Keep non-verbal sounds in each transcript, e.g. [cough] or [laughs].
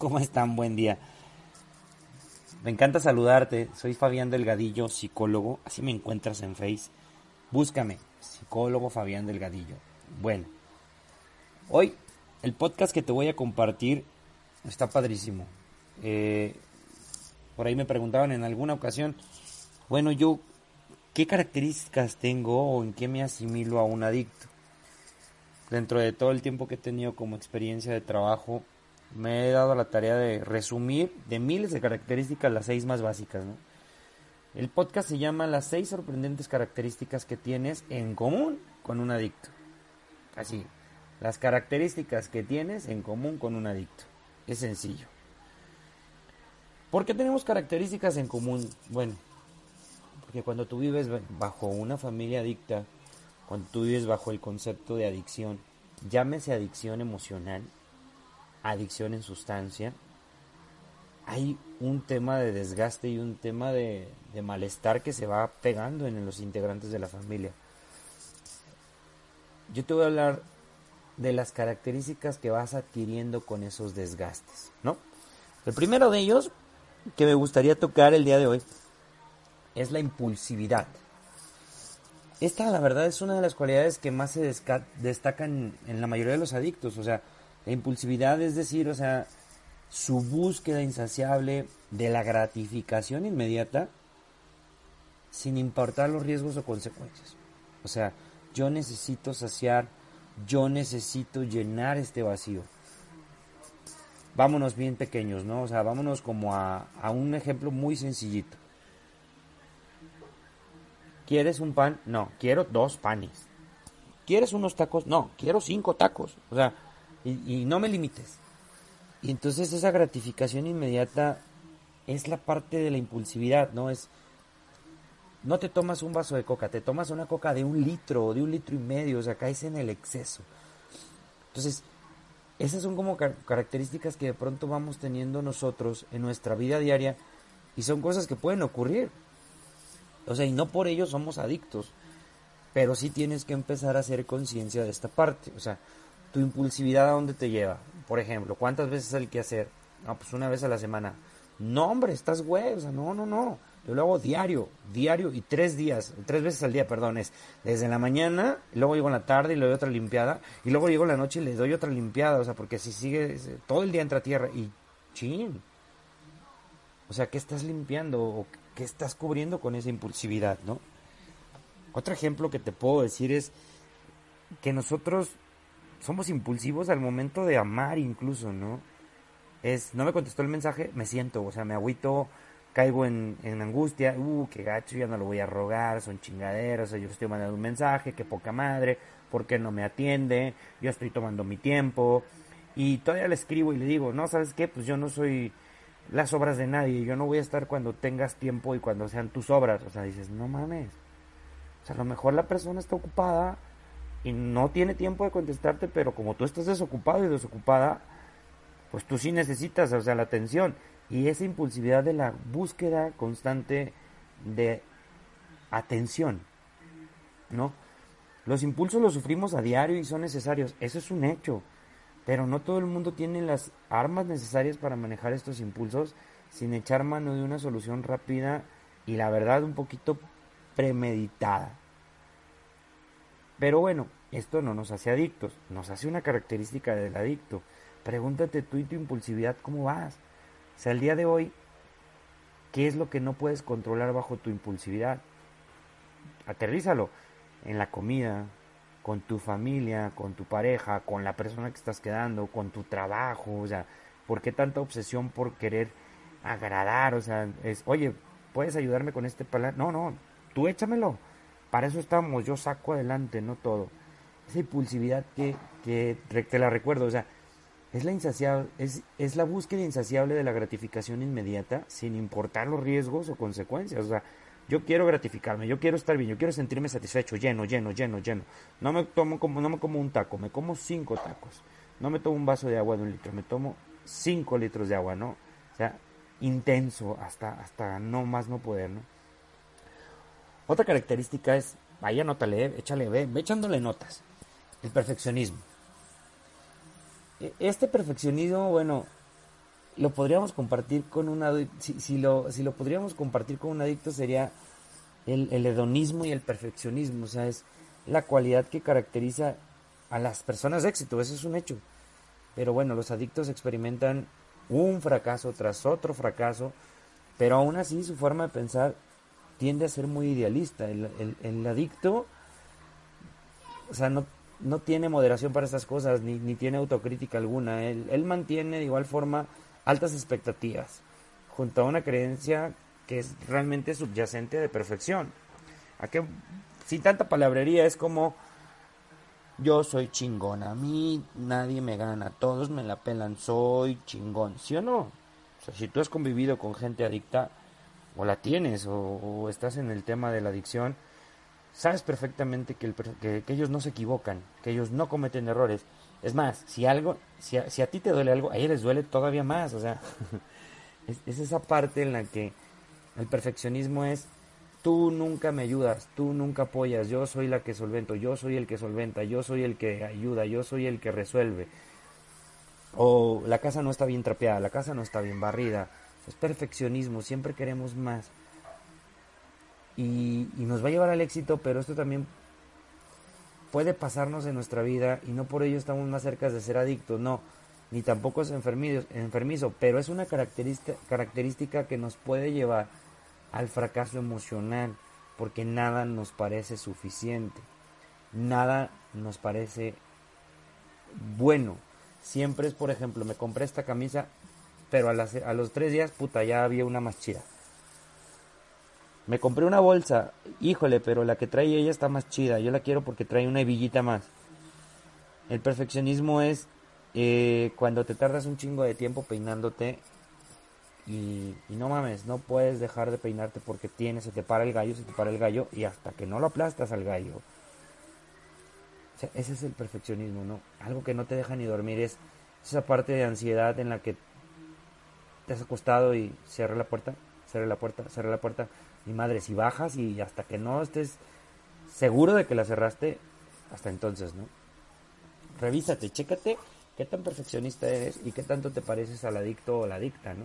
¿Cómo están? Buen día. Me encanta saludarte. Soy Fabián Delgadillo, psicólogo. Así me encuentras en Face. Búscame, psicólogo Fabián Delgadillo. Bueno, hoy el podcast que te voy a compartir está padrísimo. Eh, por ahí me preguntaban en alguna ocasión, bueno, yo, ¿qué características tengo o en qué me asimilo a un adicto? Dentro de todo el tiempo que he tenido como experiencia de trabajo, me he dado la tarea de resumir de miles de características las seis más básicas. El podcast se llama Las seis sorprendentes características que tienes en común con un adicto. Así, las características que tienes en común con un adicto. Es sencillo. ¿Por qué tenemos características en común? Bueno, porque cuando tú vives bajo una familia adicta, cuando tú vives bajo el concepto de adicción, llámese adicción emocional, adicción en sustancia, hay un tema de desgaste y un tema de, malestar que se va pegando en los integrantes de la familia. Yo te voy a hablar de las características que vas adquiriendo con esos desgastes, ¿no? El primero de ellos que me gustaría tocar el día de hoy es la impulsividad. Esta, la verdad, es una de las cualidades que más se destacan en la mayoría de los adictos. O sea, la impulsividad es decir, o sea, su búsqueda insaciable de la gratificación inmediata sin importar los riesgos o consecuencias. O sea, yo necesito saciar, yo necesito llenar este vacío. Vámonos bien pequeños, ¿no? O sea, vámonos como a, a un ejemplo muy sencillito. ¿Quieres un pan? No, quiero dos panes. ¿Quieres unos tacos? No, quiero cinco tacos. O sea, y, no me limites. Y entonces esa gratificación inmediata es la parte de la impulsividad, ¿no? Es, no te tomas un vaso de coca, te tomas una coca de un litro o de un litro y medio, o sea, caes en el exceso. Entonces, esas son como características que de pronto vamos teniendo nosotros en nuestra vida diaria y son cosas que pueden ocurrir. O sea, y no por ello somos adictos, pero sí tienes que empezar a hacer conciencia de esta parte. O sea, tu impulsividad a dónde te lleva. Por ejemplo, ¿cuántas veces hay que hacer? No, pues una vez a la semana. No, hombre, estás güey, o sea, no, no, no. Yo lo hago diario, diario y tres días, tres veces al día, perdón, es desde la mañana, luego llego en la tarde y le doy otra limpiada, y luego llego en la noche y le doy otra limpiada, o sea, porque si sigue, todo el día entra tierra y chin. O sea, ¿qué estás limpiando o qué estás cubriendo con esa impulsividad, no? Otro ejemplo que te puedo decir es que nosotros somos impulsivos al momento de amar incluso, ¿no? Es, no me contestó el mensaje, me siento, o sea, me agüito, caigo en, angustia, uh, qué gacho, ya no lo voy a rogar, son chingaderas, yo estoy mandando un mensaje, qué poca madre, ¿por qué no me atiende? Yo estoy tomando mi tiempo, y todavía le escribo y le digo, no, ¿sabes qué? Pues yo no soy las obras de nadie, yo no voy a estar cuando tengas tiempo y cuando sean tus obras, o sea, dices, no mames, o sea, a lo mejor la persona está ocupada, y no tiene tiempo de contestarte, pero como tú estás desocupado y desocupada, pues tú sí necesitas, o sea, la atención y esa impulsividad de la búsqueda constante de atención, ¿no? Los impulsos los sufrimos a diario y son necesarios, eso es un hecho, pero no todo el mundo tiene las armas necesarias para manejar estos impulsos sin echar mano de una solución rápida y la verdad un poquito premeditada. Pero bueno, esto no nos hace adictos, nos hace una característica del adicto. Pregúntate tú y tu impulsividad cómo vas. O sea, el día de hoy, ¿qué es lo que no puedes controlar bajo tu impulsividad? Aterrízalo en la comida, con tu familia, con tu pareja, con la persona que estás quedando, con tu trabajo, o sea, ¿por qué tanta obsesión por querer agradar? O sea, es, oye, ¿puedes ayudarme con este paladar? No, no, tú échamelo para eso estamos, yo saco adelante, no todo. Esa impulsividad que, que te la recuerdo, o sea, es la, insaciable, es, es la búsqueda insaciable de la gratificación inmediata sin importar los riesgos o consecuencias. O sea, yo quiero gratificarme, yo quiero estar bien, yo quiero sentirme satisfecho, lleno, lleno, lleno, lleno. No me tomo como, no me como un taco, me como cinco tacos. No me tomo un vaso de agua de un litro, me tomo cinco litros de agua, ¿no? O sea, intenso hasta, hasta no más no poder, ¿no? Otra característica es, vaya, nótale, échale, ve, ve echándole notas. El perfeccionismo. E, este perfeccionismo, bueno, lo podríamos compartir con un adicto, si, lo, si lo podríamos compartir con un adicto sería el, el hedonismo y el perfeccionismo, o sea, es la cualidad que caracteriza a las personas de éxito, eso es un hecho. Pero bueno, los adictos experimentan un fracaso tras otro fracaso, pero aún así su forma de pensar tiende a ser muy idealista. El, adicto, o sea, no, no, tiene moderación para estas cosas, ni, ni tiene autocrítica alguna. Él, él, mantiene de igual forma altas expectativas, junto a una creencia que es realmente subyacente de perfección. ¿A qué? Sin tanta palabrería, es como yo soy chingón, a mí nadie me gana, todos me la pelan, soy chingón, ¿sí o no? O sea, si tú has convivido con gente adicta, o la tienes, o, estás en el tema de la adicción, sabes perfectamente que, que, ellos no se equivocan, que ellos no cometen errores. Es más, si algo, si a, si a ti te duele algo, a ellos les duele todavía más, o sea, [laughs] es esa parte en la que el perfeccionismo es tú nunca me ayudas, tú nunca apoyas, yo soy la que solvento, yo soy el que solventa, yo soy el que ayuda, yo soy el que resuelve. O la casa no está bien trapeada, la casa no está bien barrida. Es perfeccionismo, siempre queremos más. Y, nos va a llevar al éxito, pero esto también puede pasarnos en nuestra vida y no por ello estamos más cerca de ser adictos, no, ni tampoco es enfermizo, pero es una característica que nos puede llevar al fracaso emocional, porque nada nos parece suficiente, nada nos parece bueno. Siempre es, por ejemplo, me compré esta camisa, pero a, a los tres días, puta, ya había una más chida. Me compré una bolsa, híjole, pero la que trae ella está más chida. Yo la quiero porque trae una hebillita más. El perfeccionismo es eh, cuando te tardas un chingo de tiempo peinándote y, no mames, no puedes dejar de peinarte porque tienes, se te para el gallo, se te para el gallo y hasta que no lo aplastas al gallo. O sea, ese es el perfeccionismo, ¿no? Algo que no te deja ni dormir es esa parte de ansiedad en la que te has acostado y cierra la puerta, cierra la puerta, cierra la puerta. Y madre, si bajas y hasta que no estés seguro de que la cerraste, hasta entonces, ¿no? Revísate, chécate qué tan perfeccionista eres y qué tanto te pareces al adicto o la adicta, ¿no?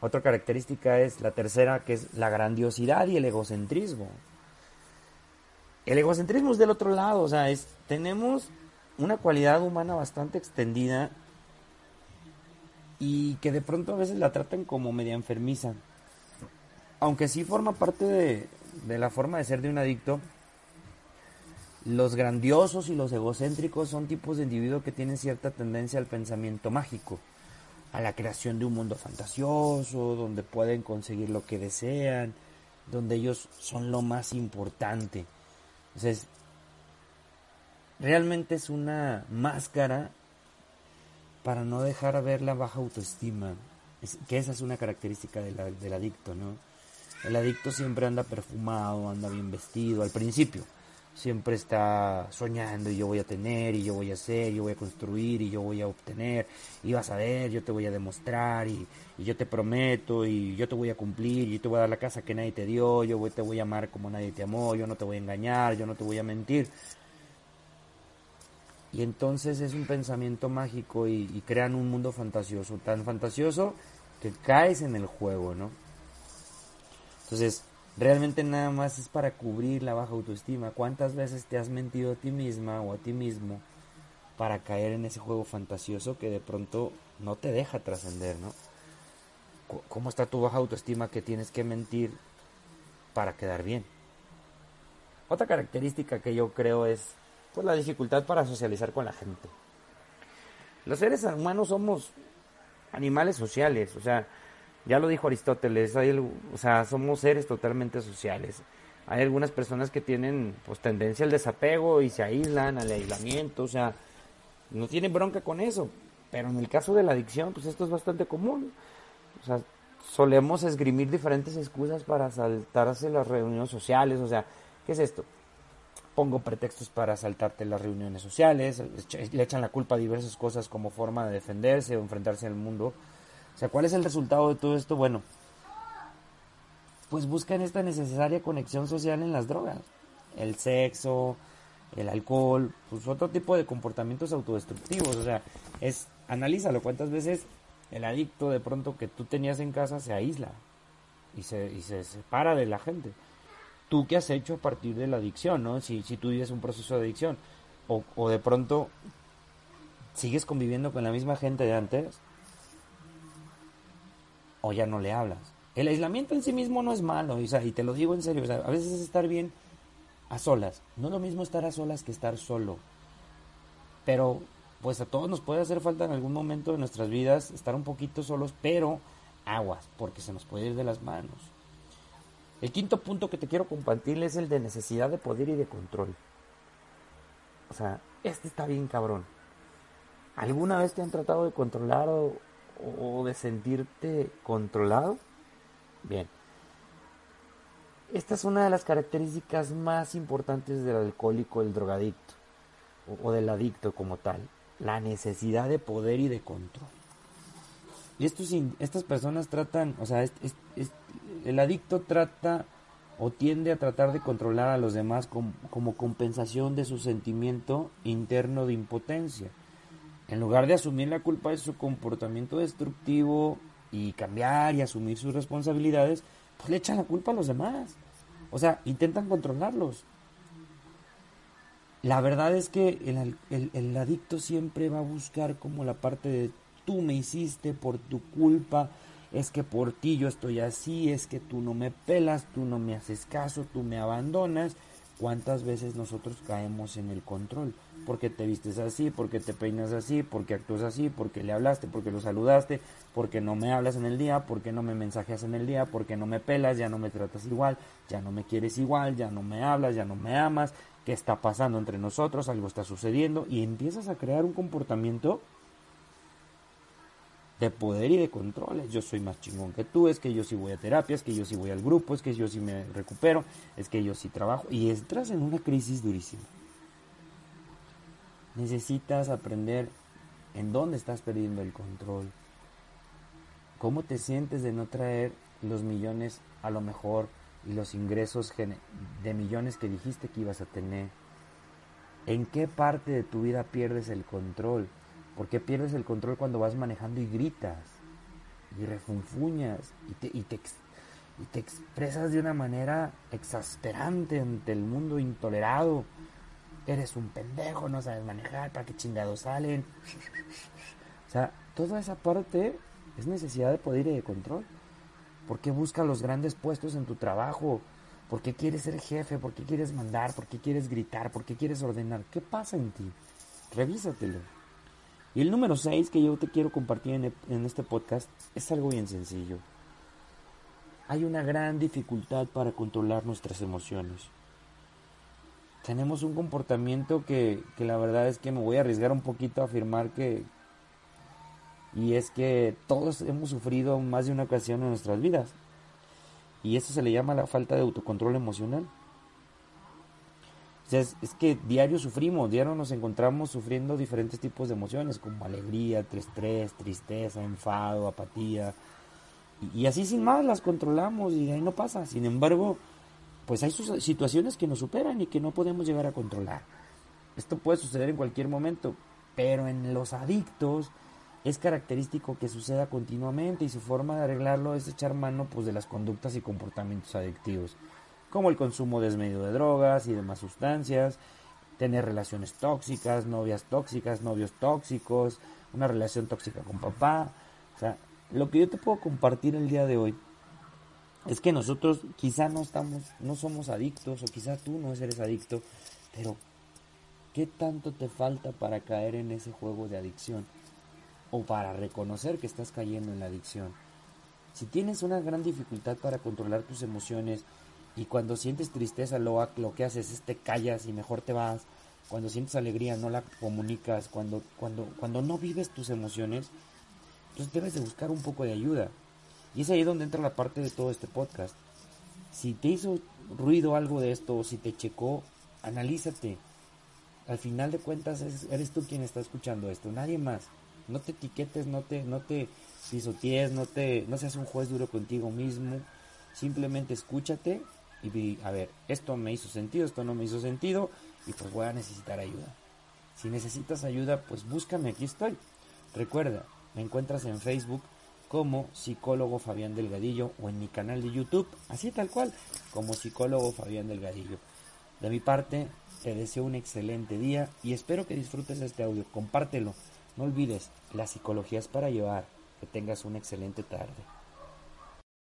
Otra característica es la tercera, que es la grandiosidad y el egocentrismo. El egocentrismo es del otro lado, o sea, es, tenemos una cualidad humana bastante extendida y que de pronto a veces la tratan como media enfermiza. Aunque sí forma parte de, de la forma de ser de un adicto, los grandiosos y los egocéntricos son tipos de individuos que tienen cierta tendencia al pensamiento mágico a la creación de un mundo fantasioso, donde pueden conseguir lo que desean, donde ellos son lo más importante. Entonces, realmente es una máscara para no dejar ver la baja autoestima, que esa es una característica del adicto, ¿no? El adicto siempre anda perfumado, anda bien vestido al principio siempre está soñando y yo voy a tener y yo voy a hacer, yo voy a construir y yo voy a obtener y vas a ver, yo te voy a demostrar y, yo te prometo y yo te voy a cumplir y yo te voy a dar la casa que nadie te dio, yo te voy a amar como nadie te amó, yo no te voy a engañar, yo no te voy a mentir. Y entonces es un pensamiento mágico y, crean un mundo fantasioso, tan fantasioso que caes en el juego, ¿no? Entonces, realmente nada más es para cubrir la baja autoestima. ¿Cuántas veces te has mentido a ti misma o a ti mismo para caer en ese juego fantasioso que de pronto no te deja trascender, ¿no? ¿Cómo está tu baja autoestima que tienes que mentir para quedar bien? Otra característica que yo creo es pues la dificultad para socializar con la gente. Los seres humanos somos animales sociales, o sea, ya lo dijo Aristóteles, hay, o sea, somos seres totalmente sociales. Hay algunas personas que tienen pues tendencia al desapego y se aíslan, al aislamiento, o sea, no tienen bronca con eso. Pero en el caso de la adicción, pues esto es bastante común. O sea, solemos esgrimir diferentes excusas para saltarse las reuniones sociales. O sea, ¿qué es esto? Pongo pretextos para saltarte las reuniones sociales, le echan la culpa a diversas cosas como forma de defenderse o enfrentarse al mundo o sea, ¿cuál es el resultado de todo esto? Bueno, pues buscan esta necesaria conexión social en las drogas. El sexo, el alcohol, pues otro tipo de comportamientos autodestructivos. O sea, es, analízalo, cuántas veces El adicto de pronto que tú tenías en casa se aísla y se, y se separa de la gente. ¿Tú qué has hecho a partir de la adicción, no? Si, si tú vives un proceso de adicción o, o de pronto sigues conviviendo con la misma gente de antes o ya no le hablas. El aislamiento en sí mismo no es malo, y te lo digo en serio, a veces es estar bien a solas. No es lo mismo estar a solas que estar solo. Pero pues a todos nos puede hacer falta en algún momento de nuestras vidas estar un poquito solos, pero aguas, porque se nos puede ir de las manos. El quinto punto que te quiero compartir es el de necesidad de poder y de control. O sea, este está bien cabrón. ¿Alguna vez te han tratado de controlar o, de sentirte controlado? Bien. Esta es una de las características más importantes del alcohólico, el drogadicto, o, del adicto como tal, la necesidad de poder y de control. Y estas personas tratan, o sea, el adicto trata o tiende a tratar de controlar a los demás como compensación de su sentimiento interno de impotencia. En lugar de asumir la culpa de su comportamiento destructivo y cambiar y asumir sus responsabilidades, pues le echan la culpa a los demás. O sea, intentan controlarlos. La verdad es que el, el, adicto siempre va a buscar como la parte de tú me hiciste por tu culpa, es que por ti yo estoy así, es que tú no me pelas, tú no me haces caso, tú me abandonas. ¿Cuántas veces nosotros caemos en el control? Porque te vistes así, porque te peinas así, porque actúas así, porque le hablaste, porque lo saludaste, porque no me hablas en el día, porque no me mensajeas en el día, porque no me pelas, ya no me tratas igual, ya no me quieres igual, ya no me hablas, ya no me amas, ¿qué está pasando entre nosotros? Algo está sucediendo y empiezas a crear un comportamiento de poder y de control. Yo soy más chingón que tú, es que yo sí voy a terapia, es que yo sí voy al grupo, es que yo sí me recupero, es que yo sí trabajo. Y entras en una crisis durísima. Necesitas aprender en dónde estás perdiendo el control. ¿Cómo te sientes de no traer los millones a lo mejor y los ingresos de millones que dijiste que ibas a tener? ¿En qué parte de tu vida pierdes el control? ¿Por qué pierdes el control cuando vas manejando y gritas? Y refunfuñas y te, y te, y te expresas de una manera exasperante ante el mundo intolerado. Eres un pendejo, no sabes manejar, ¿para qué chingados salen? O sea, toda esa parte es necesidad de poder y de control. ¿Por qué buscas los grandes puestos en tu trabajo? ¿Por qué quieres ser jefe? ¿Por qué quieres mandar? ¿Por qué quieres gritar? ¿Por qué quieres ordenar? ¿Qué pasa en ti? Revísatelo. Y el número 6 que yo te quiero compartir en, en este podcast es algo bien sencillo. Hay una gran dificultad para controlar nuestras emociones. Tenemos un comportamiento que, que la verdad es que me voy a arriesgar un poquito a afirmar que, y es que todos hemos sufrido más de una ocasión en nuestras vidas. Y eso se le llama la falta de autocontrol emocional es, que diario sufrimos, diario nos encontramos sufriendo diferentes tipos de emociones, como alegría, estrés, tristeza, enfado, apatía. Y, así sin más las controlamos y ahí no pasa. Sin embargo, pues hay situaciones que nos superan y que no podemos llegar a controlar. Esto puede suceder en cualquier momento, pero en los adictos es característico que suceda continuamente y su forma de arreglarlo es echar mano pues de las conductas y comportamientos adictivos como el consumo desmedido de drogas y demás sustancias, tener relaciones tóxicas, novias tóxicas, novios tóxicos, una relación tóxica con papá. O sea, lo que yo te puedo compartir el día de hoy es que nosotros quizá no estamos, no somos adictos o quizá tú no eres adicto, pero ¿qué tanto te falta para caer en ese juego de adicción? O para reconocer que estás cayendo en la adicción. Si tienes una gran dificultad para controlar tus emociones, y cuando sientes tristeza, lo, lo que haces es te callas y mejor te vas. Cuando sientes alegría, no la comunicas. Cuando, cuando, cuando no vives tus emociones, entonces debes de buscar un poco de ayuda. Y es ahí donde entra la parte de todo este podcast. Si te hizo ruido algo de esto, o si te checó, analízate. Al final de cuentas eres tú quien está escuchando esto, nadie más. No te etiquetes, no te, no te pisotees, no te, no seas un juez duro contigo mismo. Simplemente escúchate y a ver, esto me hizo sentido, esto no me hizo sentido y pues voy a necesitar ayuda. Si necesitas ayuda, pues búscame, aquí estoy. Recuerda, Me encuentras en Facebook como psicólogo Fabián Delgadillo o en mi canal de YouTube, así tal cual, como psicólogo Fabián Delgadillo. De mi parte, te deseo un excelente día y espero que disfrutes este audio. Compártelo. No olvides, la psicología es para llevar. Que tengas una excelente tarde.